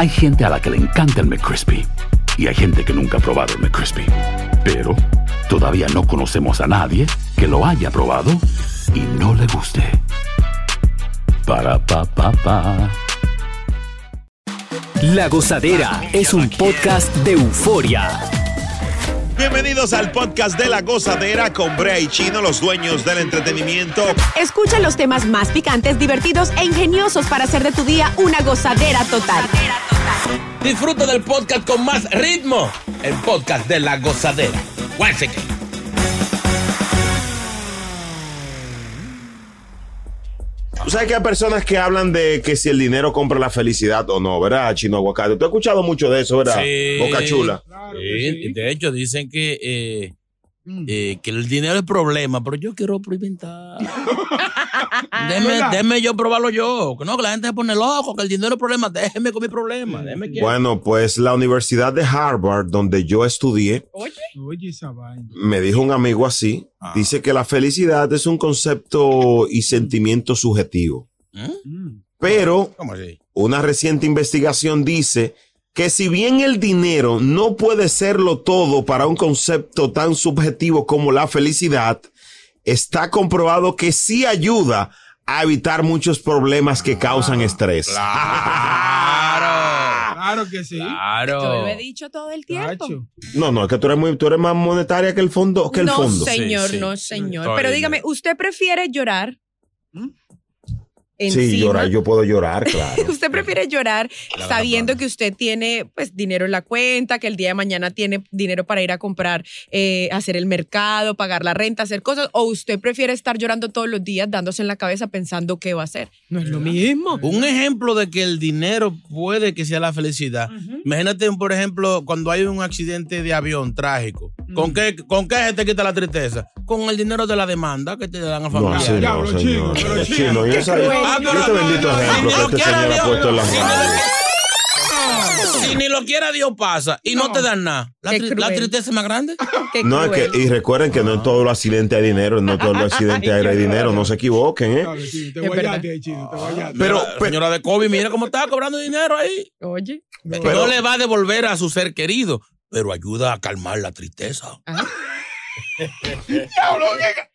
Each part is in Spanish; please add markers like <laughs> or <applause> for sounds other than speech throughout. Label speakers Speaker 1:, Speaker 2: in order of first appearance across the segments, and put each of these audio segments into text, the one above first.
Speaker 1: Hay gente a la que le encanta el McCrispy y hay gente que nunca ha probado el McCrispy. Pero todavía no conocemos a nadie que lo haya probado y no le guste. Para pa pa.
Speaker 2: La Gozadera es un podcast de euforia.
Speaker 3: Bienvenidos al podcast de la gozadera con Brea y Chino, los dueños del entretenimiento.
Speaker 4: Escucha los temas más picantes, divertidos e ingeniosos para hacer de tu día una gozadera total.
Speaker 5: Disfruta del podcast con más ritmo. El podcast de la gozadera.
Speaker 3: Sabes que hay personas que hablan de que si el dinero compra la felicidad o no, ¿verdad, Chino Aguacate? Tú has escuchado mucho de eso, ¿verdad?
Speaker 5: Sí.
Speaker 3: Boca Chula.
Speaker 5: Sí, De hecho, dicen que, eh, eh, que el dinero es problema, pero yo quiero experimentar. <laughs> déjeme, déjeme yo probarlo yo. Que no, que la gente se pone loco, que el dinero es problema. Déjeme con mi problema. Déjeme que-
Speaker 3: Bueno, pues la Universidad de Harvard, donde yo estudié,
Speaker 6: Oye,
Speaker 3: me dijo un amigo así,
Speaker 5: Ah.
Speaker 3: dice que la felicidad es un concepto y sentimiento subjetivo.
Speaker 6: Mm.
Speaker 3: Pero
Speaker 5: ¿Cómo así?
Speaker 3: una reciente investigación dice que si bien el dinero no puede serlo todo para un concepto tan subjetivo como la felicidad, está comprobado que sí ayuda a evitar muchos problemas que causan estrés.
Speaker 5: Claro. <laughs>
Speaker 6: Claro que sí.
Speaker 5: Claro.
Speaker 4: Yo lo he dicho todo el tiempo.
Speaker 3: No, no, es que tú eres muy, tú eres más monetaria que el fondo, que el
Speaker 4: no,
Speaker 3: fondo.
Speaker 4: señor,
Speaker 5: Sí, sí.
Speaker 4: no, señor.
Speaker 5: Estoy
Speaker 4: Pero dígame, ¿usted prefiere llorar?
Speaker 3: Sí, llorar, yo puedo llorar, <laughs> claro.
Speaker 4: ¿Usted prefiere llorar sabiendo que usted tiene pues dinero en la cuenta, que el día de mañana tiene dinero para ir a comprar, eh, hacer el mercado, pagar la renta, hacer cosas? ¿O usted prefiere estar llorando todos los días, dándose en la cabeza pensando qué va a hacer? No es lo mismo.
Speaker 5: Un ejemplo de que el dinero puede que sea la felicidad. Imagínate, por ejemplo, cuando hay un accidente de avión trágico. ¿Con, qué, ¿Con qué se te quita la tristeza? Con el dinero de la demanda que te dan al
Speaker 3: No,
Speaker 5: familiar.
Speaker 3: no,
Speaker 6: Diablo,
Speaker 3: señor.
Speaker 6: chino, pero
Speaker 3: Chino,
Speaker 5: Ah,
Speaker 3: y
Speaker 5: pero
Speaker 3: este
Speaker 5: no,
Speaker 3: bendito
Speaker 5: no, no,
Speaker 3: ejemplo
Speaker 5: si
Speaker 3: que
Speaker 5: lo
Speaker 3: este
Speaker 5: quiera
Speaker 3: señor ha
Speaker 5: Dios,
Speaker 3: puesto en la
Speaker 5: si
Speaker 3: mano.
Speaker 5: lo- Si ni lo quiera Dios pasa y no, te dan nada. La, tri- tristeza es más grande. <laughs>
Speaker 4: Qué
Speaker 3: No, es
Speaker 4: cruel.
Speaker 3: que, y recuerden que no en todos los accidentes hay dinero, no en todos los <laughs> accidentes hay dinero, no se equivoquen, ¿eh?
Speaker 6: Claro, te guayaste te guayaste.
Speaker 3: Pero-
Speaker 5: señora de COVID, mira cómo está cobrando dinero ahí.
Speaker 4: Oye.
Speaker 3: Pero-
Speaker 5: no le va a devolver a su ser querido, pero ayuda a calmar la tristeza. <laughs>
Speaker 6: Diablo,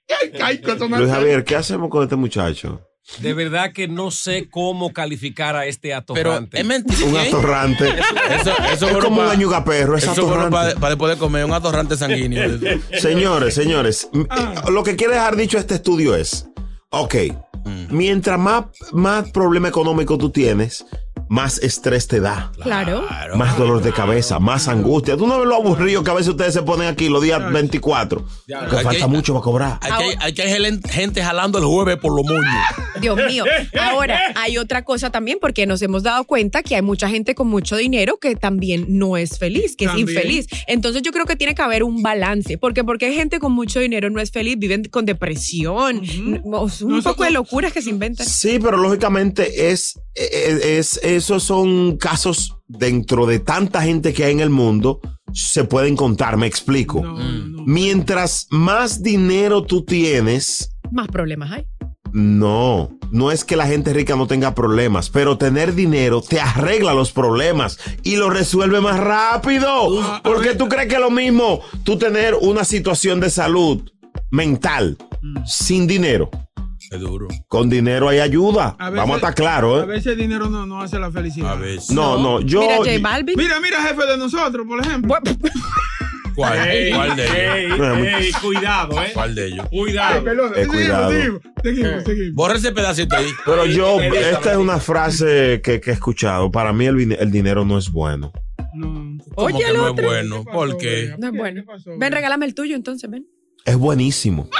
Speaker 6: qué- qué caico, eso me
Speaker 3: Luis Javier, ¿qué hacemos con este muchacho?
Speaker 7: De verdad que no sé cómo calificar a este
Speaker 5: Pero
Speaker 7: atorrante.
Speaker 5: es mentira.
Speaker 3: Un atorrante.
Speaker 5: Eso, eso
Speaker 3: Es como un añuga perro, es
Speaker 5: Eso bueno para
Speaker 3: atorrante.
Speaker 5: después de comer un atorrante sanguíneo. <laughs>
Speaker 3: Señores, señores, eh, lo que quiere dejar dicho este estudio es, ok, mientras más, más problema económico tú tienes, más estrés te da.
Speaker 4: Claro.
Speaker 3: Más dolor de cabeza, más angustia. Tú no ves lo aburrido que a veces ustedes se ponen aquí los días 24. Que falta
Speaker 5: hay-
Speaker 3: mucho para cobrar.
Speaker 5: Aquí hay, aquí hay gente jalando el jueves por los moños. <laughs>
Speaker 4: Dios mío. Ahora, hay otra cosa también, porque nos hemos dado cuenta que hay mucha gente con mucho dinero que también no es feliz, que
Speaker 6: También.
Speaker 4: es infeliz. Entonces yo creo que tiene que haber un balance, porque porque hay gente con mucho dinero no es feliz, viven con depresión, un
Speaker 6: No, eso-
Speaker 4: poco de locuras que se inventan.
Speaker 3: Sí, pero lógicamente es, es, es- esos son casos dentro de tanta gente que hay en el mundo, se pueden contar, me explico.
Speaker 6: No, no.
Speaker 3: Mientras más dinero tú tienes,
Speaker 4: Más problemas hay.
Speaker 3: no, no es que la gente rica no tenga problemas, pero tener dinero te arregla los problemas y lo resuelve más rápido. Porque tú crees que es lo mismo tú tener una situación de salud mental sin dinero.
Speaker 5: Es duro.
Speaker 3: Con dinero hay ayuda.
Speaker 6: A veces-
Speaker 3: Vamos a estar claros,
Speaker 6: A
Speaker 3: ¿eh?
Speaker 6: veces el dinero no, no hace la felicidad.
Speaker 5: A veces.
Speaker 3: No, no, yo.
Speaker 4: Mira, J Balvin.
Speaker 6: Mira, mira, jefe de nosotros, por ejemplo.
Speaker 5: ¿Cuál? ¿Cuál de ellos?
Speaker 7: Ey, ey, cuidado, ¿eh?
Speaker 5: ¿Cuál de ellos?
Speaker 7: Cuidado.
Speaker 6: perdón.
Speaker 3: Eh, cuidado.
Speaker 6: Seguimos, seguimos, seguimos.
Speaker 5: Borra ese pedacito ahí.
Speaker 3: Pero yo, esta es una frase que, que he escuchado. Para mí el, el dinero no es bueno.
Speaker 6: No.
Speaker 5: ¿Cómo
Speaker 4: Oye,
Speaker 5: que
Speaker 4: el
Speaker 5: no es bueno?
Speaker 6: ¿Qué pasó,
Speaker 5: ¿Por qué?
Speaker 4: No es bueno.
Speaker 6: ¿Qué pasó,
Speaker 4: Ven, regálame el tuyo entonces, ven.
Speaker 3: Es buenísimo. <laughs>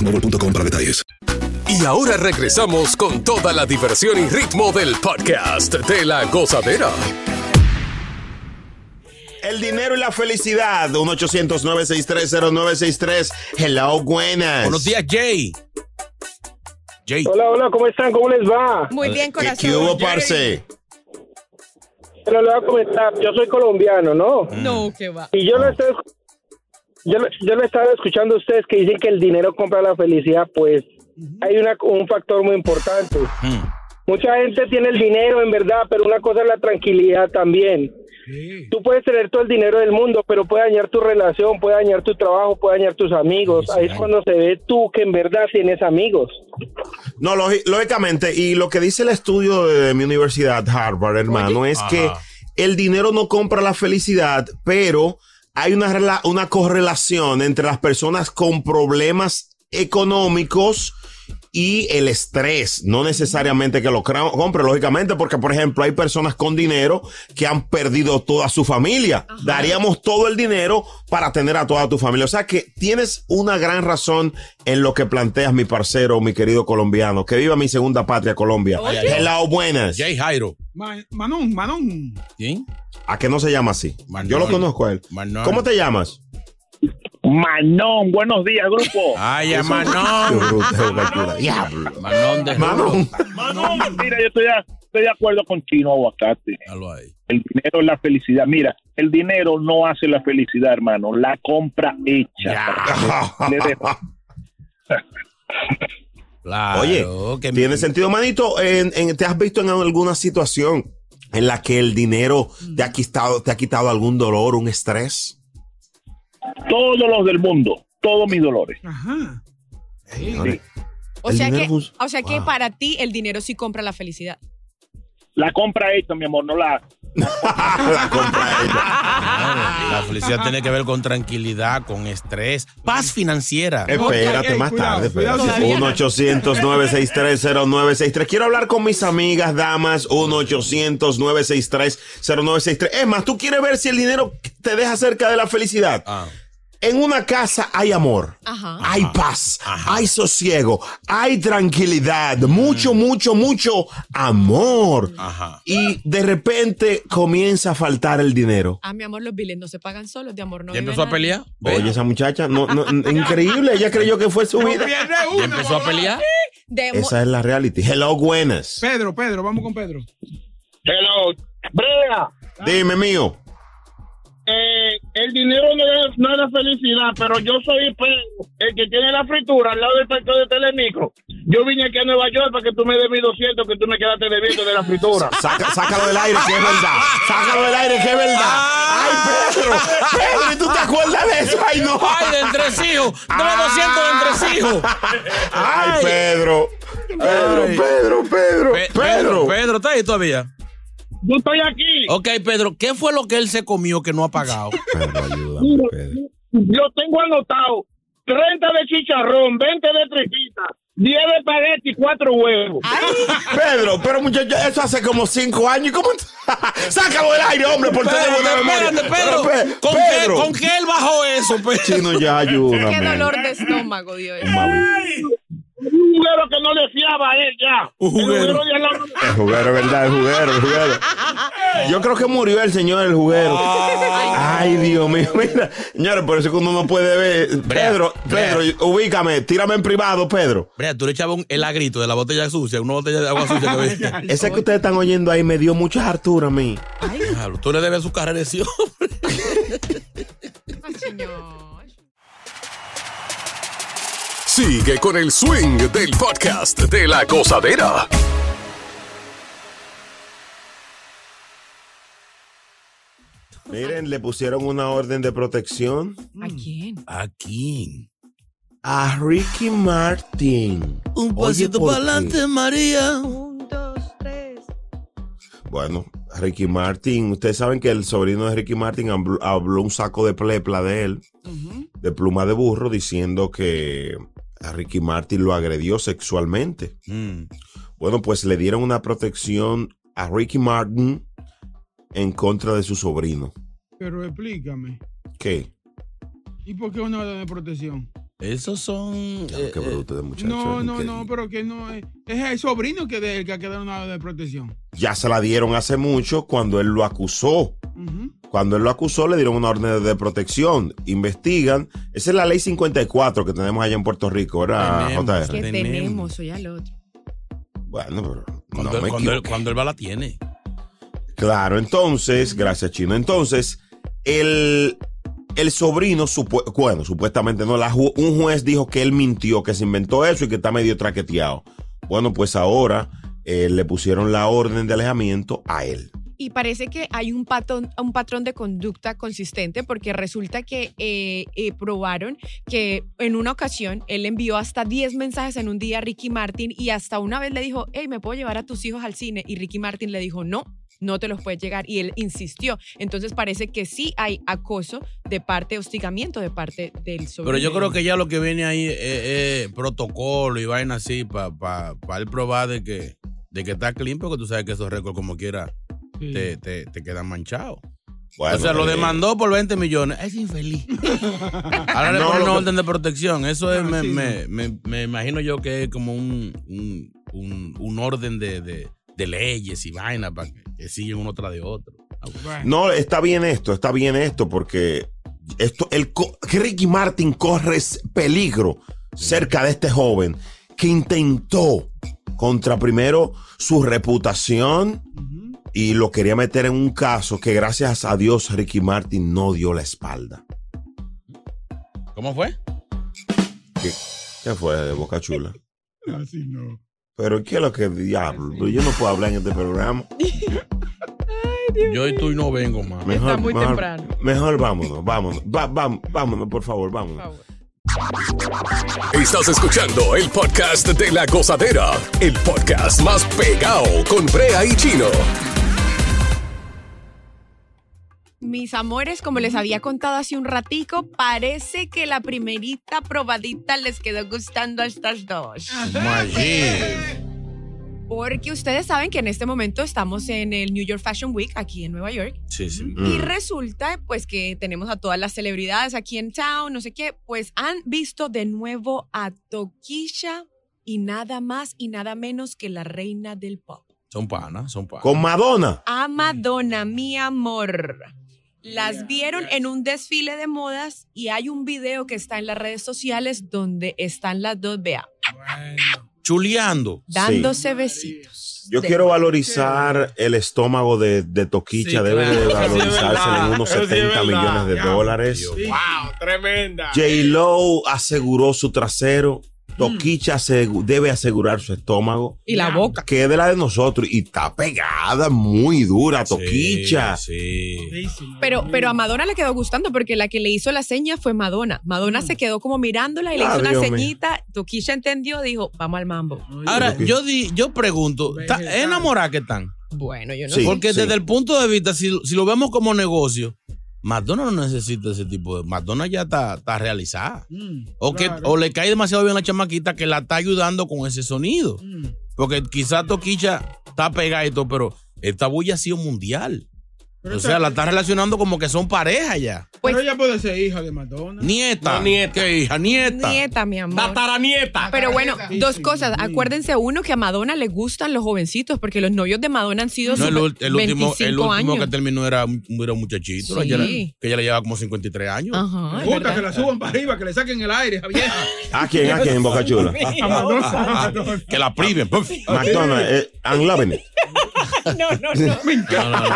Speaker 8: boostmobile.com para detalles.
Speaker 9: Y ahora regresamos con toda la diversión y ritmo del podcast de la gozadera.
Speaker 3: El dinero y la felicidad. 1-800-963-0963. Hello, buenas.
Speaker 5: Buenos días, Jay. Jay.
Speaker 10: Hola, hola, ¿cómo están? ¿Cómo les va?
Speaker 4: Muy bien,
Speaker 3: ¿Qué,
Speaker 4: corazón.
Speaker 3: qué hubo, parce?
Speaker 10: Pero le voy a comentar, yo soy colombiano, ¿no?
Speaker 4: No, que va.
Speaker 10: Y yo lo estoy, yo, lo- yo lo estaba escuchando a ustedes que dicen que el dinero compra la felicidad, pues hay una, un factor muy importante. Mucha gente tiene el dinero, en verdad, pero una cosa es la tranquilidad también. Tú puedes tener todo el dinero del mundo, pero puede dañar tu relación, puede dañar tu trabajo, puede dañar tus amigos. Ahí es cuando se ve tú que en verdad tienes amigos.
Speaker 3: No, lógi- lógicamente, y lo que dice el estudio de mi universidad, Harvard, hermano, es
Speaker 5: Ajá.
Speaker 3: que el dinero no compra la felicidad, pero hay una, una correlación entre las personas con problemas económicos y el estrés. No necesariamente que lo compre, lógicamente, porque, por ejemplo, hay personas con dinero que han perdido toda su familia. Daríamos todo el dinero para tener a toda tu familia. O sea que tienes una gran razón en lo que planteas, mi parcero, mi querido colombiano. Que viva mi segunda patria, Colombia.
Speaker 4: Oye.
Speaker 3: Hello, buenas.
Speaker 5: Jay Jairo.
Speaker 6: Ma- Manón, Manón.
Speaker 5: ¿Quién?
Speaker 3: ¿A qué no se llama así? Yo lo conozco a él. ¿Cómo te llamas?
Speaker 10: Manón, buenos días, grupo.
Speaker 5: Ay, a Manón.
Speaker 3: Diablo.
Speaker 5: Manón de
Speaker 3: Manón.
Speaker 10: Mira, yo estoy, estoy de acuerdo con Chino Aguacate. El dinero es la felicidad. Mira, el dinero no hace la felicidad, hermano. La compra hecha. Le dejo.
Speaker 5: Claro,
Speaker 3: Oye,
Speaker 5: que
Speaker 3: tiene sentido, manito. En- en- ¿Te has visto en alguna situación en la que el dinero te ha quitado, te ha quitado algún dolor, un estrés?
Speaker 10: Todos los del mundo, todos mis dolores.
Speaker 6: Ajá.
Speaker 4: O sea, que, o sea que
Speaker 3: Wow.
Speaker 4: para ti el dinero sí compra la felicidad.
Speaker 10: La compra hecha, mi amor, no la. <laughs>
Speaker 3: la compra ella.
Speaker 5: Claro, La felicidad tiene que ver con tranquilidad, con estrés, paz financiera.
Speaker 3: Espérate,
Speaker 6: Ey,
Speaker 3: más
Speaker 6: cuidado,
Speaker 3: tarde.
Speaker 6: cuidado,
Speaker 3: espérate.
Speaker 4: todavía.
Speaker 3: 1-800-963-0963. Quiero hablar con mis amigas, damas. 1-800-963-0963. Es más, tú quieres ver si el dinero te deja cerca de la felicidad.
Speaker 5: Ah.
Speaker 3: En una casa hay amor,
Speaker 4: Ajá.
Speaker 3: hay paz,
Speaker 5: Ajá.
Speaker 3: hay sosiego, hay tranquilidad, mucho, mucho, mucho amor.
Speaker 5: Ajá.
Speaker 3: Y de repente comienza a faltar el dinero.
Speaker 4: Ah, mi amor, los biles no se pagan solos, de amor no
Speaker 5: ¿Ya empezó a pelear?
Speaker 3: Oye, esa muchacha, no, no, increíble, ella creyó que fue su vida.
Speaker 5: ¿Ya empezó a pelear?
Speaker 3: Esa es la reality. Hello, buenas.
Speaker 6: Pedro, Pedro, vamos con Pedro.
Speaker 10: Hello. Brea,
Speaker 3: Dime, mío.
Speaker 10: eh, el dinero no es, no es la felicidad, pero yo soy Pedro, el que tiene la fritura al lado del parque de Telemicro. Yo vine aquí a Nueva York para que tú me des mis 200 que tú me quedaste debiendo de la fritura. <laughs>
Speaker 3: Saca- sácalo del aire, que es verdad. Sácalo del aire, que es verdad. Ay, Pedro. Pedro, ¿y tú te acuerdas de eso? Ay, no.
Speaker 5: ¡Ay, de entre hijos! ¡Dame 200 de entre hijos!
Speaker 3: Ay, Pedro. Pedro. Pedro, Pedro.
Speaker 5: Pe-
Speaker 3: Pedro.
Speaker 5: Pedro, ¿está ahí todavía?
Speaker 10: Yo estoy aquí.
Speaker 5: Ok, Pedro, ¿qué fue lo que él se comió que no ha pagado? <laughs>
Speaker 3: Pedro, ayúdame, Pedro.
Speaker 10: Yo tengo anotado 30 de chicharrón, 20 de tripita, 10 de espagueti y 4 huevos. <laughs>
Speaker 3: Pedro, pero muchacho, eso hace como cinco años. ¿Cómo? te- Sácalo del aire, hombre, por tener buena memoria.
Speaker 5: Espérate, Pedro.
Speaker 3: Pero, Pe-
Speaker 5: ¿Con,
Speaker 3: Pedro.
Speaker 5: Qué, ¿Con qué él bajó eso, Pedro?
Speaker 3: Chino, ya ayúdame.
Speaker 4: Qué dolor de estómago, Dios.
Speaker 10: Un juguero que no le fiaba a él ya.
Speaker 5: Un juguero.
Speaker 10: El juguero
Speaker 3: El juguero, ¿verdad? El juguero, el juguero. Yo creo que murió el señor el juguero. Ay, Dios mío. <laughs> Mira, señores, por eso es que uno no puede ver. Pedro,
Speaker 5: Brea.
Speaker 3: Pedro, ubícame, tírame en privado, Pedro.
Speaker 5: Brea, tú le echabas un- el agrito de la botella sucia, una botella de agua sucia que. <laughs>
Speaker 3: Ese que ustedes están oyendo ahí me dio mucha hartura a mí.
Speaker 5: Diablo, Tú le debes su carrera de ese hombre.
Speaker 4: Ay, señor.
Speaker 9: Sigue con el swing del podcast de la gozadera.
Speaker 3: Miren, le pusieron una orden de protección
Speaker 4: ¿A quién?
Speaker 5: ¿A quién?
Speaker 3: a Ricky Martin.
Speaker 5: Un pasito
Speaker 3: ¿por
Speaker 5: para adelante, María.
Speaker 4: Un, dos, tres.
Speaker 3: Bueno, Ricky Martin, ustedes saben que el sobrino de Ricky Martin habló, habló un saco de plepla de él, de pluma de burro, diciendo que a Ricky Martin lo agredió sexualmente.
Speaker 5: Mm.
Speaker 3: Bueno, pues le dieron una protección a Ricky Martin en contra de su sobrino.
Speaker 6: Pero explícame.
Speaker 3: ¿Qué?
Speaker 6: ¿Y por qué una orden de protección?
Speaker 5: Esos son. eh,
Speaker 3: Qué bruto de muchacho.
Speaker 6: No, no,
Speaker 3: que
Speaker 6: no, pero que no es. Es el sobrino que, de, que ha quedado una orden de protección.
Speaker 3: Ya se la dieron hace mucho cuando él lo acusó.
Speaker 6: Ujú.
Speaker 3: Cuando él lo acusó, le dieron una orden de protección. Investigan. Esa es la ley 54 que tenemos allá en Puerto Rico, ¿verdad,
Speaker 5: Tenemos.
Speaker 3: JR?
Speaker 4: ¿Qué
Speaker 5: Tenemos.
Speaker 4: tenemos? Soy al otro.
Speaker 3: Bueno, pero
Speaker 5: Cuando,
Speaker 3: no
Speaker 5: él,
Speaker 3: me
Speaker 5: cuando, él,
Speaker 3: equivoqué.
Speaker 5: cuando él va la tiene.
Speaker 3: Claro, entonces, gracias Chino. Entonces, el, el sobrino, supu- bueno, supuestamente no, la ju- un juez dijo que él mintió, que se inventó eso y que está medio traqueteado. Bueno, pues ahora eh, le pusieron la orden de alejamiento a él.
Speaker 4: Y parece que hay un patrón, un patrón de conducta consistente porque resulta que eh, eh, probaron que en una ocasión él envió hasta 10 mensajes en un día a Ricky Martin y hasta una vez le dijo, hey, ¿me puedo llevar a tus hijos al cine? Y Ricky Martin le dijo, no. No te los puedes llegar. Y él insistió. Entonces parece que sí hay acoso de parte, hostigamiento de parte del sobrino.
Speaker 5: Pero yo creo que ya lo que viene ahí es, protocolo y vaina así para pa, pa él probar de que, de que está clean, porque tú sabes que esos récords como quiera
Speaker 6: Sí.
Speaker 5: te, te, te quedan manchados.
Speaker 3: Bueno,
Speaker 5: o sea, lo
Speaker 3: eh,
Speaker 5: demandó por 20 millones. Es infeliz. <laughs> Ahora le
Speaker 3: No,
Speaker 5: ponen una orden de protección. Eso es,
Speaker 6: Ah,
Speaker 5: me, me, me, me imagino yo que es como un, un, un, un orden de, de, de leyes y vaina para que, que siguen uno tras de otro.
Speaker 3: No, está bien esto, está bien esto, porque esto, el, Ricky Martin corre peligro cerca de este joven que intentó contra primero su reputación. Y lo quería meter en un caso que gracias a Dios Ricky Martin no dio la espalda.
Speaker 5: ¿Cómo fue?
Speaker 3: ¿Qué, qué fue de Boca Chula? <laughs>
Speaker 6: Así no.
Speaker 3: Pero ¿qué es lo que diablo? Yo no puedo hablar en este programa. <laughs>
Speaker 5: Yo y tú y no vengo más.
Speaker 4: Está muy temprano.
Speaker 3: Mejor vámonos, vámonos. Va- vam- vámonos, por favor, vámonos.
Speaker 9: Estás escuchando el podcast de la gozadera, el podcast más pegado con Brea y Chino.
Speaker 4: Mis amores, como les había contado hace un ratico, parece que la primerita probadita les quedó gustando a estas dos. Porque ustedes saben que en este momento estamos en el New York Fashion Week aquí en Nueva York.
Speaker 5: Sí, sí.
Speaker 4: Y
Speaker 3: Mm.
Speaker 4: resulta pues que tenemos a todas las celebridades aquí en town, no sé qué, pues han visto de nuevo a Toquilla y nada más y nada menos que la reina del pop.
Speaker 5: Son panas, son panas.
Speaker 3: Con Madonna.
Speaker 4: A Madonna, mi amor. Las vieron en un desfile de modas y hay un video que está en las redes sociales donde están las dos, vea,
Speaker 5: Chuleando.
Speaker 4: dándose besitos.
Speaker 3: Yo
Speaker 4: De-
Speaker 3: quiero valorizar el estómago de, de Toquicha.
Speaker 7: Sí,
Speaker 3: Debe de
Speaker 7: sí
Speaker 3: valorizarse en unos
Speaker 7: Eso sí es
Speaker 3: 70
Speaker 7: verdad.
Speaker 3: millones de
Speaker 7: Ya.
Speaker 3: dólares.
Speaker 7: Wow, tremenda.
Speaker 3: J-Lo aseguró su trasero. Toquicha debe asegurar su estómago.
Speaker 4: Y la boca.
Speaker 3: Que es de la de nosotros. Y está pegada muy dura, Toquicha.
Speaker 5: Sí.
Speaker 4: Pero, pero a Madonna le quedó gustando porque la que le hizo la seña fue Madonna. Madonna se quedó como mirándola y le
Speaker 3: Ah,
Speaker 4: hizo una ceñita. Toquilla entendió, dijo, vamos al mambo.
Speaker 5: Ahora, yo di, yo pregunto, ¿está enamorada que están?
Speaker 4: Bueno, yo no
Speaker 3: Sí.
Speaker 4: sé.
Speaker 5: Porque
Speaker 3: sí.
Speaker 5: desde el punto de vista, si, si lo vemos como negocio, Madonna no necesita ese tipo de. Madonna ya está, está realizada.
Speaker 6: Mm,
Speaker 5: O, que, o le cae demasiado bien a la chamaquita que la está ayudando con ese sonido.
Speaker 6: Mm.
Speaker 5: Porque quizás Toquicha está pegada y todo, pero esta bulla ha sido mundial. O sea, la está relacionando como que son pareja ya.
Speaker 4: Pues
Speaker 6: Pero ella puede ser hija de Madonna.
Speaker 5: Nieta.
Speaker 7: No, nieta.
Speaker 5: ¿Qué hija? Nieta.
Speaker 4: Nieta, mi amor.
Speaker 7: Tataranieta.
Speaker 4: Pero bueno,
Speaker 6: Sí,
Speaker 4: dos
Speaker 6: sí,
Speaker 4: cosas.
Speaker 6: sí.
Speaker 4: Acuérdense, uno, que a Madonna le gustan los jovencitos, porque los novios de Madonna han sido
Speaker 5: No, el, el último,
Speaker 4: 25
Speaker 5: el último
Speaker 4: años.
Speaker 5: que terminó era un, era un muchachito,
Speaker 4: Sí.
Speaker 5: ella le- que ella le llevaba como 53 años.
Speaker 4: Ajá,
Speaker 6: Me gusta que la suban para arriba, que le saquen el aire, esa vieja. <laughs>
Speaker 3: ¿A quién? ¿A quién, Boca Chula?
Speaker 6: A <laughs> Madonna.
Speaker 5: Que la priven.
Speaker 3: McDonald's, eh, I'm loving it.
Speaker 4: No, no, no.
Speaker 5: No, no, no.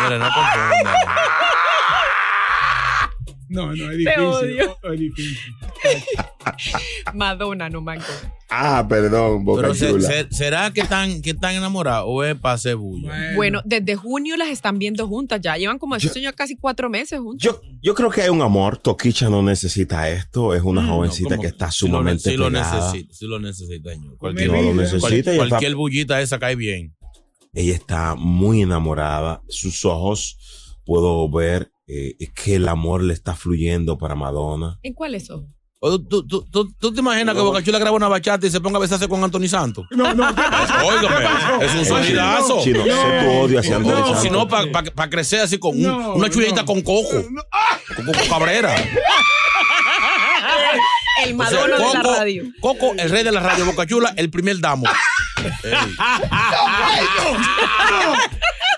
Speaker 5: Señores, no confundan.
Speaker 6: No, no, es
Speaker 4: Te
Speaker 6: difícil.
Speaker 4: odio.
Speaker 6: Es difícil. <laughs>
Speaker 4: Madonna, no manco.
Speaker 3: Ah, perdón, Boca
Speaker 5: Pero se-
Speaker 3: Chula.
Speaker 5: se- ¿será que están, que están enamorados o es para hacer bulla?
Speaker 4: Bueno, desde junio las están viendo juntas ya. Llevan como eso ya casi cuatro meses juntas.
Speaker 3: Yo, yo creo que hay un amor. Toquicha no necesita esto. Es una jovencita
Speaker 5: ¿Cómo?
Speaker 3: que está
Speaker 5: lo
Speaker 3: sumamente
Speaker 5: sí lo
Speaker 3: pegada.
Speaker 5: necesita, sí lo necesita, señor.
Speaker 3: No lo necesita.
Speaker 5: cual- cualquier bullita esa cae bien.
Speaker 3: Ella está muy enamorada. Sus ojos puedo ver eh, que el amor le está fluyendo para Madonna.
Speaker 4: ¿En cuál es eso?
Speaker 5: O ¿Tú, tú, tú, tú te imaginas que Boca Chula graba una bachata y se ponga a besarse con Anthony Santos?
Speaker 6: No, no. <laughs>
Speaker 5: Óigame, es un sonidazo.
Speaker 3: Chino, sé tu odio hacia Anthony
Speaker 5: No,
Speaker 3: Santos.
Speaker 5: si no, para crecer así con un-
Speaker 6: No,
Speaker 5: una chulita
Speaker 6: no.
Speaker 5: con coco. Con Coco Cabrera. <laughs>
Speaker 4: El
Speaker 5: O sea,
Speaker 4: Madonna de la radio.
Speaker 5: Coco, el rey de la radio Boca Chula, el primer damo. <laughs>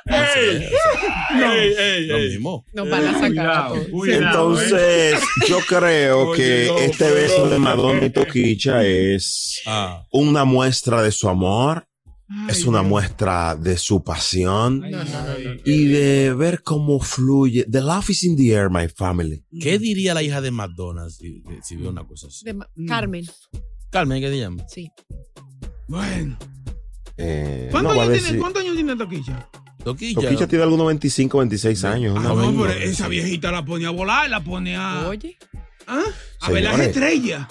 Speaker 5: Ey. Lo mismo.
Speaker 4: Nos van a sacar.
Speaker 3: Entonces, yo creo
Speaker 6: Oye,
Speaker 3: que
Speaker 6: no,
Speaker 3: este beso de Madonna y Toquicha es
Speaker 5: Ah.
Speaker 3: una muestra de su amor, es una muestra de su pasión y de ver cómo fluye. The love is in the air, my family.
Speaker 5: ¿Qué diría la hija de Madonna si, si vio una cosa así?
Speaker 4: De Ma- Carmen,
Speaker 5: Carmen, ¿qué te llama?
Speaker 4: sí.
Speaker 6: Bueno.
Speaker 3: Eh,
Speaker 6: ¿Cuántos
Speaker 3: no,
Speaker 6: años
Speaker 3: decir-
Speaker 6: tiene, ¿Cuántos años tiene Toquilla?
Speaker 5: Toquilla.
Speaker 3: Toquicha tiene algunos 25, 26 años.
Speaker 6: Ah, no,
Speaker 3: vaina.
Speaker 6: pero esa viejita la pone a volar, la pone a.
Speaker 4: Oye.
Speaker 6: ¿Ah? A ver las estrellas.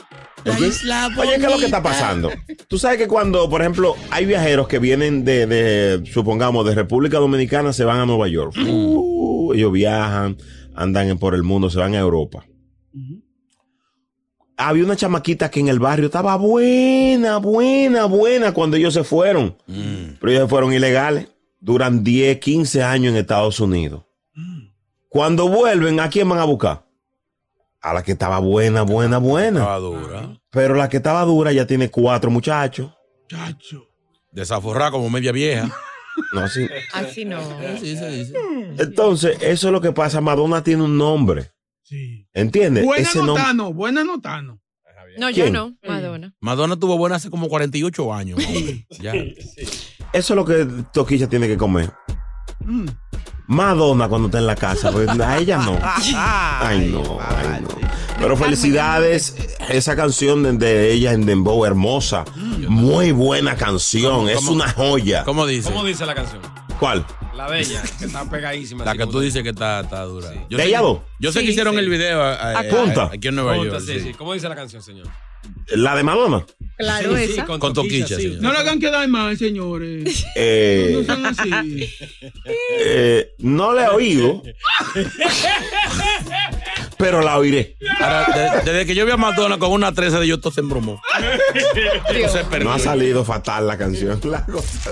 Speaker 3: Oye, Oye, ¿qué es lo que está pasando? Tú sabes que cuando, por ejemplo, hay viajeros que vienen de, de, supongamos, de República Dominicana, se van a Nueva York. Uh, ellos viajan, andan por el mundo, se van a Europa. Había una chamaquita que en el barrio estaba buena, buena, buena cuando ellos se fueron.
Speaker 5: Mm.
Speaker 3: Pero ellos se fueron ilegales. Duran 10, 15 años en Estados Unidos. Cuando vuelven, ¿a quién van a buscar? A la que estaba buena, buena, buena.
Speaker 5: Estaba dura.
Speaker 3: Pero la que estaba dura ya tiene cuatro muchachos.
Speaker 6: Chacho.
Speaker 5: Desaforrada como media vieja. <laughs>
Speaker 3: No, sí.
Speaker 4: Así no.
Speaker 5: Sí, se dice.
Speaker 3: Entonces, eso es lo que pasa. Madonna tiene un nombre.
Speaker 6: Sí.
Speaker 3: ¿Entiendes?
Speaker 6: Buena
Speaker 3: Ese nombre.
Speaker 6: notano, buena notano.
Speaker 4: No, yo no. Madonna.
Speaker 5: Madonna tuvo buena hace como 48 años. ya.
Speaker 3: Eso es lo que Toquilla tiene que comer.
Speaker 6: Mm.
Speaker 3: Madonna cuando está en la casa. pues, <laughs> a ella no. Ay, no, ay, no. Pero felicidades. Esa canción de, de ella en Dembow, hermosa. Muy buena canción. Es una joya.
Speaker 5: ¿Cómo dice?
Speaker 7: ¿Cómo dice la canción?
Speaker 3: ¿Cuál?
Speaker 7: La de ella, que está pegadísima.
Speaker 5: La que tú
Speaker 7: te-
Speaker 5: dices que está, está dura. Yo
Speaker 3: ¿De
Speaker 5: sé
Speaker 3: ella?
Speaker 5: Yo sé
Speaker 4: Sí,
Speaker 5: que hicieron
Speaker 4: sí.
Speaker 5: el video a- a-
Speaker 4: ¿A
Speaker 5: a-
Speaker 3: punta?
Speaker 5: aquí en Nueva
Speaker 7: Punta,
Speaker 5: York.
Speaker 7: sí,
Speaker 5: sí.
Speaker 7: sí. ¿Cómo dice la canción, señor?
Speaker 3: La de Madonna.
Speaker 4: Claro,
Speaker 7: Sí, sí,
Speaker 4: esa.
Speaker 5: Con Toquilla,
Speaker 7: sí.
Speaker 6: No le hagan quedar mal, señores.
Speaker 3: Eh,
Speaker 6: No sean así.
Speaker 3: eh, no la he oído. pero la oiré.
Speaker 5: Ahora, de- desde que yo vi a Madonna con una treza de yo, todo se embromó.
Speaker 3: No ha salido fatal la canción. La cosa.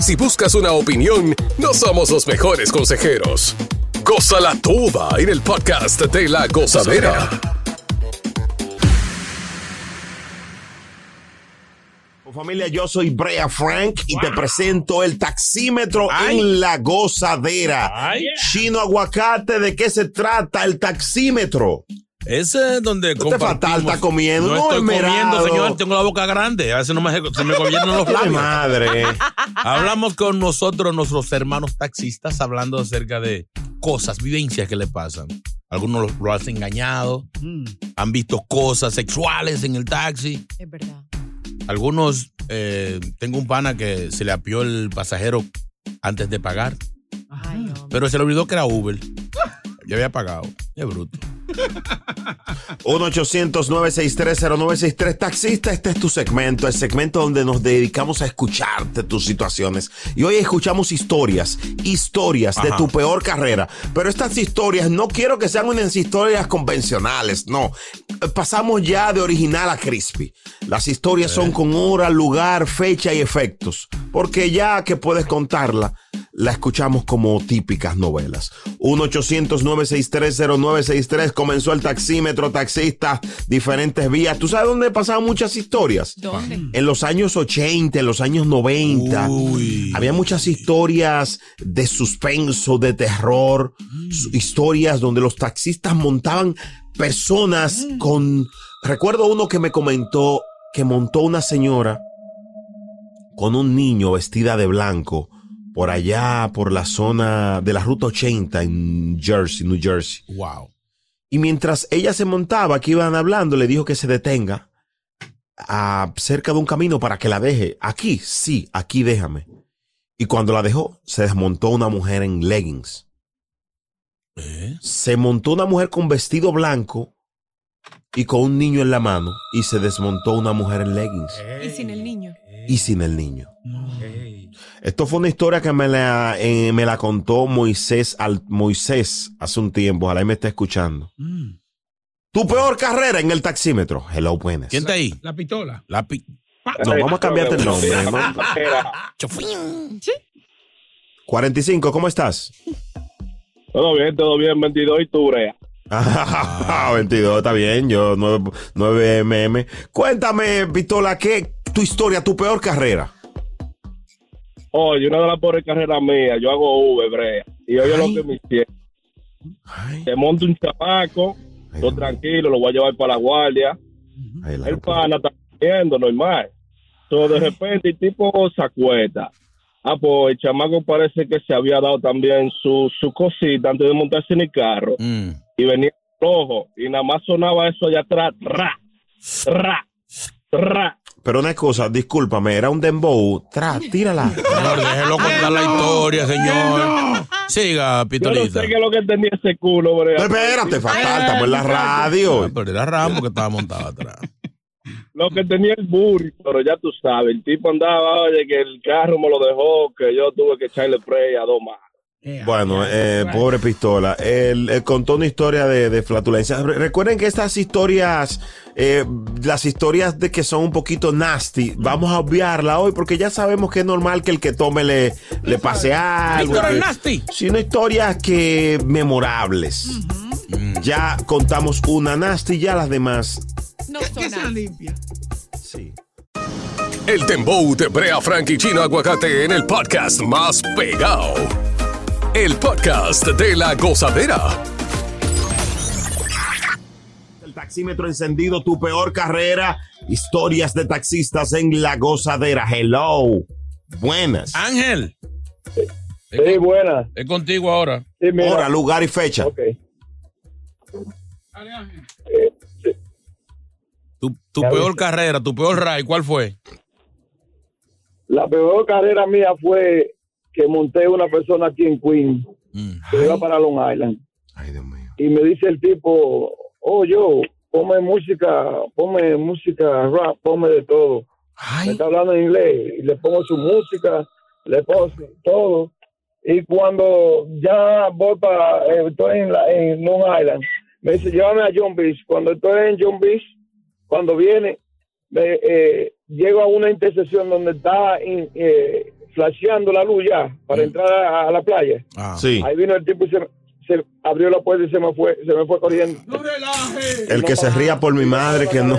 Speaker 9: Si buscas una opinión, no somos los mejores consejeros. Gózala toda en el podcast de la gozadera.
Speaker 3: Familia, yo soy Brea Frank y te presento el taxímetro en la gozadera. Chino Aguacate, ¿de qué se trata el taxímetro?
Speaker 5: Ese es donde
Speaker 3: No te fatal, está comiendo.
Speaker 5: No,
Speaker 3: No,
Speaker 5: estoy
Speaker 3: esmerado.
Speaker 5: comiendo, señor. Tengo la boca grande. A veces no me, se me gobiernan los
Speaker 3: Ay,
Speaker 5: labios.
Speaker 3: madre. <laughs>
Speaker 5: Hablamos con nosotros, nuestros hermanos taxistas, hablando acerca de cosas, vivencias que le pasan. Algunos lo, lo han engañado, han visto cosas sexuales en el taxi.
Speaker 4: Es verdad.
Speaker 5: Algunos, eh, tengo un pana que se le apió el pasajero antes de pagar, pero se le olvidó que era Uber. Ya había pagado. Qué bruto.
Speaker 3: 1-800-963-0963 Taxista, este es tu segmento, el segmento donde nos dedicamos a escucharte tus situaciones. Y hoy escuchamos historias, historias de tu peor carrera. Pero estas historias no quiero que sean unas historias convencionales, no. Eh, Pasamos ya de original a crispy. Las historias son con hora, lugar, fecha y efectos. Porque ya que puedes contarla, la escuchamos como típicas novelas. 1-800-963-0963 comenzó el taxímetro, taxista, diferentes vías. ¿Tú sabes dónde pasaban muchas historias?
Speaker 4: ¿Dónde?
Speaker 3: En los años 80, en los años 90. Había muchas historias de suspenso, de terror, su- historias donde los taxistas montaban personas con... Recuerdo uno que me comentó que montó una señora con un niño vestida de blanco por allá, por la zona de la Ruta 80 en Jersey, New Jersey.
Speaker 5: Wow.
Speaker 3: Y mientras ella se montaba, que iban hablando, le dijo que se detenga a, cerca de un camino para que la deje. Aquí, sí, aquí déjame. Y cuando la dejó, se desmontó una mujer en leggings. Se montó una mujer con vestido blanco y con un niño en la mano y se desmontó una mujer en leggings
Speaker 4: Y sin el niño.
Speaker 3: y sin el niño. Esto fue una historia que me la, eh, me la contó Moisés, al, Moisés hace un tiempo. Ojalá y me esté escuchando. Tu peor carrera en el taxímetro. Hello, buenas.
Speaker 5: ¿Quién está ahí?
Speaker 6: La pistola.
Speaker 5: La pi-
Speaker 3: No, vamos a cambiarte el nombre. ¿no? 45, <laughs> ¿cómo estás? <laughs>
Speaker 10: Todo bien, todo bien, 22 y tú, Brea. <laughs>
Speaker 3: Ah, 22, está bien. Yo 9, 9 mm. Cuéntame, Pistola, ¿qué tu historia, tu peor carrera?
Speaker 10: Oye, una de las pobres carreras mías, yo hago V, Brea. Y oye lo que me hicieron. Te monto un chapaco, todo tranquilo, lo voy a llevar para la guardia. El pana está viendo, normal. Todo de repente el tipo se acuesta. Ah, pues el chamaco parece que se había dado también su, su cosita antes de montarse en el carro. Y venía rojo. Y nada más sonaba eso allá atrás. Ra, ra, ra.
Speaker 3: Pero una cosa, discúlpame, era un dembow. Tra, tírala. <laughs>
Speaker 5: Señor, déjelo contar la historia, señor. Siga,
Speaker 10: Yo no sé qué es lo que tenía ese culo, Brea.
Speaker 3: Espérate, fatal, estamos en la radio.
Speaker 5: Pero era Rambo que estaba montado atrás.
Speaker 10: Lo que tenía el burro, pero ya tú sabes, el tipo andaba, oye, que el carro me lo dejó, que yo tuve que echarle spray a dos más.
Speaker 3: Bueno, eh, pobre pistola. Él, él contó una historia de, de flatulencia. Re- Recuerden que estas historias, eh, las historias de que son un poquito nasty, vamos a obviarla hoy porque ya sabemos que es normal que el que tome le, le pase algo.
Speaker 5: Historias
Speaker 3: que-
Speaker 5: nasty.
Speaker 3: Sino historias que memorables. Ya contamos una nasty, ya las demás.
Speaker 4: No
Speaker 6: Que sea limpia.
Speaker 3: Sí.
Speaker 9: El Dembow de Brea Frank y Chino Aguacate en el podcast más pegado. El podcast de la gozadera.
Speaker 3: El taxímetro encendido, tu peor carrera. Historias de taxistas en la gozadera. Hello. Buenas.
Speaker 5: Ángel.
Speaker 10: Sí, buenas.
Speaker 5: Es contigo ahora.
Speaker 3: Hora, lugar y fecha.
Speaker 5: Tu, tu peor carrera, tu peor ride, ¿cuál fue?
Speaker 11: La peor carrera mía fue que monté una persona aquí en Queens, que iba para Long Island. Y me dice el tipo, oh, yo, ponme música, ponme música rap, ponme de todo. Me está hablando en inglés y le pongo su música, le pongo su- todo. Y cuando ya voy para, eh, estoy en, la- en Long Island, me dice, llévame a John Beach. Cuando estoy en John Beach, cuando viene, me, eh, llego a una intersección donde está in- eh, flasheando la luz ya para entrar a, a la playa.
Speaker 3: Sí.
Speaker 11: Ahí vino el tipo y se, se abrió la puerta y se me fue, se me fue corriendo.
Speaker 3: El que se ría por mi madre, que no.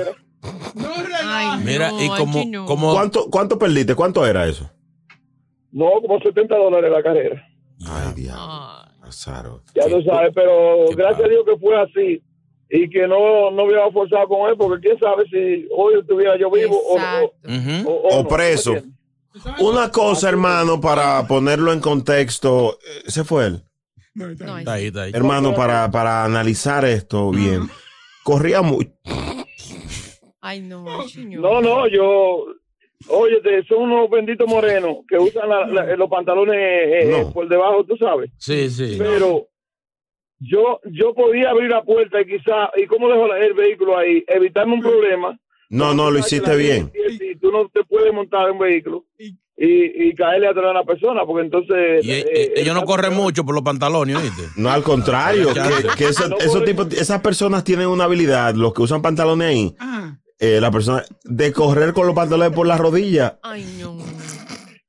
Speaker 5: Mira, y como, como
Speaker 3: ¿Cuánto, ¿Cuánto perdiste? ¿Cuánto era eso?
Speaker 12: No, como 70 dólares la carrera.
Speaker 3: Ay, diablo. Azaro.
Speaker 12: Ya tú sabes, pero gracias a Dios que fue así y que no, no hubiera forzado con él, porque quién sabe si hoy estuviera yo vivo o, o, o- o
Speaker 3: O
Speaker 12: no,
Speaker 3: preso. Una cosa, hermano, para ponerlo en contexto. eh, ¿Se fue él?
Speaker 5: Está ahí, está ahí.
Speaker 3: Hermano, para, para analizar esto bien. Corría mucho.
Speaker 4: Ay, no, señor.
Speaker 12: No, no, yo. Oye, son unos benditos morenos que usan la- la- los pantalones eh, eh, por debajo, tú sabes.
Speaker 5: Sí, sí.
Speaker 12: Pero yo yo podía abrir la puerta y quizá, ¿y cómo dejo la- el vehículo ahí? Evitarme un problema.
Speaker 3: No, no, lo hiciste bien.
Speaker 12: Y tú no te puedes montar en un vehículo y, y caerle atrás a una persona, porque entonces.
Speaker 5: Y, eh,
Speaker 12: eh,
Speaker 5: ellos no corren mucho por los pantalones, ¿oíste?
Speaker 3: No, al contrario,
Speaker 5: Ya
Speaker 3: que, que eso-
Speaker 12: No
Speaker 3: esos tipos, esas personas tienen una habilidad, los que usan pantalones ahí, eh, la persona, de correr con los pantalones por las rodillas.
Speaker 4: Ay, no.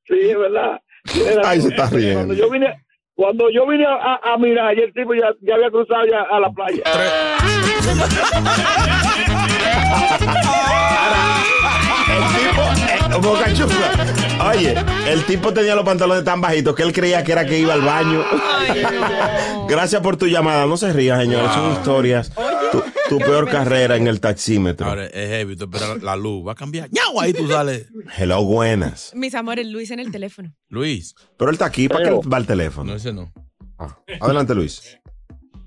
Speaker 12: Sí, es verdad. Era-
Speaker 3: Ay, se está riendo.
Speaker 12: Cuando yo vine, cuando yo vine a, a mirar, y el tipo ya, ya había cruzado ya a la playa.
Speaker 3: El tipo, eh, Boca Chula. Oye, el tipo tenía los pantalones tan bajitos que él creía que era que iba al baño. Gracias por tu llamada. No se ría, señores. Son historias. Tu, tu peor carrera en el taxímetro.
Speaker 5: Ahora es heavy, esperas la luz, va a cambiar. ¡Ñau! Ahí tú sales.
Speaker 3: Hello, buenas.
Speaker 4: Mis amores, Luis en el teléfono.
Speaker 5: Luis.
Speaker 3: Pero él está aquí, ¿para qué va al teléfono?
Speaker 5: No, ese no.
Speaker 3: Adelante, Luis.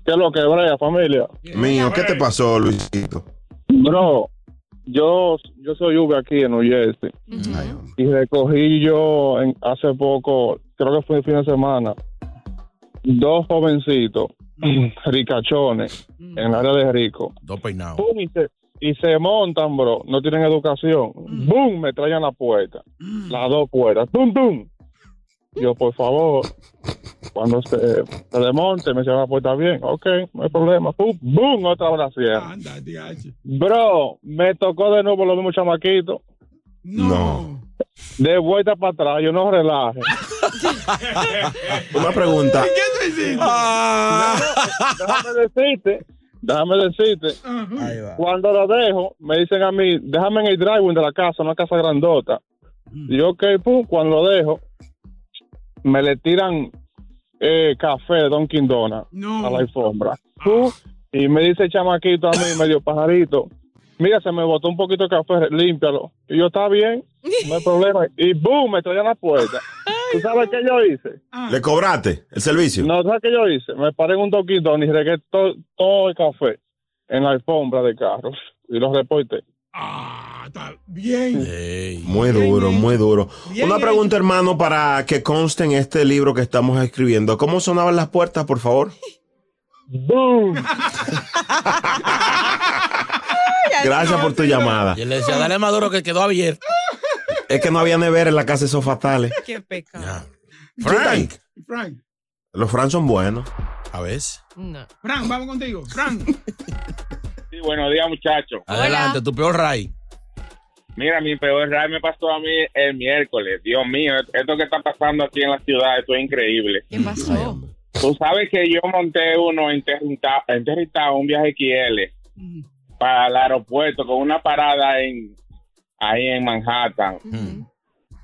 Speaker 12: ¿Qué es lo que, Brea, familia?
Speaker 3: Mío, ¿qué te pasó, Luisito?
Speaker 12: Bro, yo, yo soy Uber aquí en New Jersey. Y recogí yo en, hace poco, creo que fue el fin de semana, dos jovencitos, <laughs> ricachones, en el área de rico.
Speaker 5: Dos peinados.
Speaker 12: Pum, y, se, y se montan, bro. No tienen educación. ¡Bum! Me traían la puerta. Las dos puertas. ¡Tum, tum! Yo, por favor, cuando se, se desmonte, me cierran la puerta bien. Ok, no hay problema. ¡Pum! ¡Bum! Otra cierran. Bro, me tocó de nuevo los mismos chamaquitos.
Speaker 3: No.
Speaker 12: De vuelta para atrás, yo no relaje. <laughs> <laughs>
Speaker 3: Una pregunta.
Speaker 12: déjame decirte, déjame decirte, cuando lo dejo, me dicen a mí, déjame en el driveway de la casa, una casa grandota. Y yo, ok, pum, cuando lo dejo, me le tiran eh, café de Dunkin' Donuts a la alfombra. Pum, y me dice el chamaquito a mí, <laughs> medio pajarito, mira, se me botó un poquito de café, límpialo. Y yo, está bien, no hay <laughs> problema. Y boom, me traían la puerta. ¿Tú sabes qué yo hice?
Speaker 3: ¿Le cobraste el servicio?
Speaker 12: No, ¿sabes qué yo hice? Me paré en un Donuts y regué to- todo el café en la alfombra del carro y lo reporté.
Speaker 6: Bien.
Speaker 3: Muy duro, muy duro. Una pregunta, hermano, para que conste en este libro que estamos escribiendo. ¿Cómo sonaban las puertas, por favor?
Speaker 12: ¡Boom! <laughs>
Speaker 3: Gracias por tu llamada.
Speaker 5: Y le decía, dale más duro que quedó abierto.
Speaker 3: Es que no había nevera en la casa de esos fatales.
Speaker 4: Qué pecado.
Speaker 3: Frank.
Speaker 6: Frank.
Speaker 3: Los Frank son buenos.
Speaker 5: A veces.
Speaker 4: No.
Speaker 6: Frank, vamos contigo. Frank.
Speaker 13: Sí, buenos días, muchachos.
Speaker 5: Adelante, tu peor ray.
Speaker 13: Mira, mi peor ride me pasó a mí el miércoles. Dios mío, esto que está pasando aquí en la ciudad, esto es increíble.
Speaker 4: ¿Qué pasó?
Speaker 13: Tú sabes que yo monté uno en Territa- en Territown, un viaje XL, para el aeropuerto con una parada en ahí en Manhattan.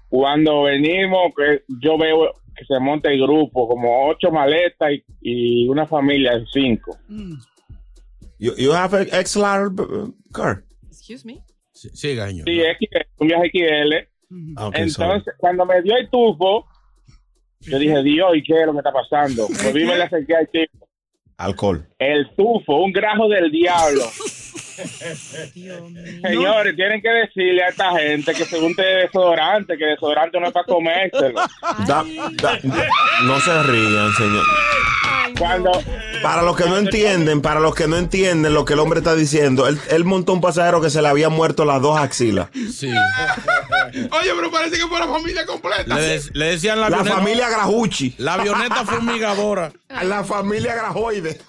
Speaker 13: Cuando venimos, que yo veo que se monta el grupo, como ocho maletas y, y una familia de cinco.
Speaker 3: You, you have an XLR uh, car?
Speaker 4: Excuse me.
Speaker 5: Siga, señor.
Speaker 13: Sí, XL, un viaje XL.
Speaker 3: Ah, ok,
Speaker 13: Entonces, cuando me dio el tufo, yo dije, Dios, ¿y qué es lo que está pasando? <laughs> Pues vi, me le acerqué al tipo.
Speaker 3: Alcohol.
Speaker 13: El tufo, un grajo del diablo. <laughs> Señores, tienen que decirle a esta gente que se unte desodorante, que desodorante no es para comérselo. <laughs>
Speaker 3: Da- da- no se rían, señor.
Speaker 13: Cuando
Speaker 3: Para los que no entienden, para los que no entienden lo que el hombre está diciendo, él, él montó un pasajero que se le habían muerto las dos axilas.
Speaker 5: Sí.
Speaker 6: Oye, pero parece que fue la familia completa.
Speaker 5: Le, de- le decían la,
Speaker 3: La
Speaker 5: avioneta-
Speaker 3: familia Grajucci.
Speaker 5: La avioneta fumigadora.
Speaker 3: La familia Grajoide. <laughs>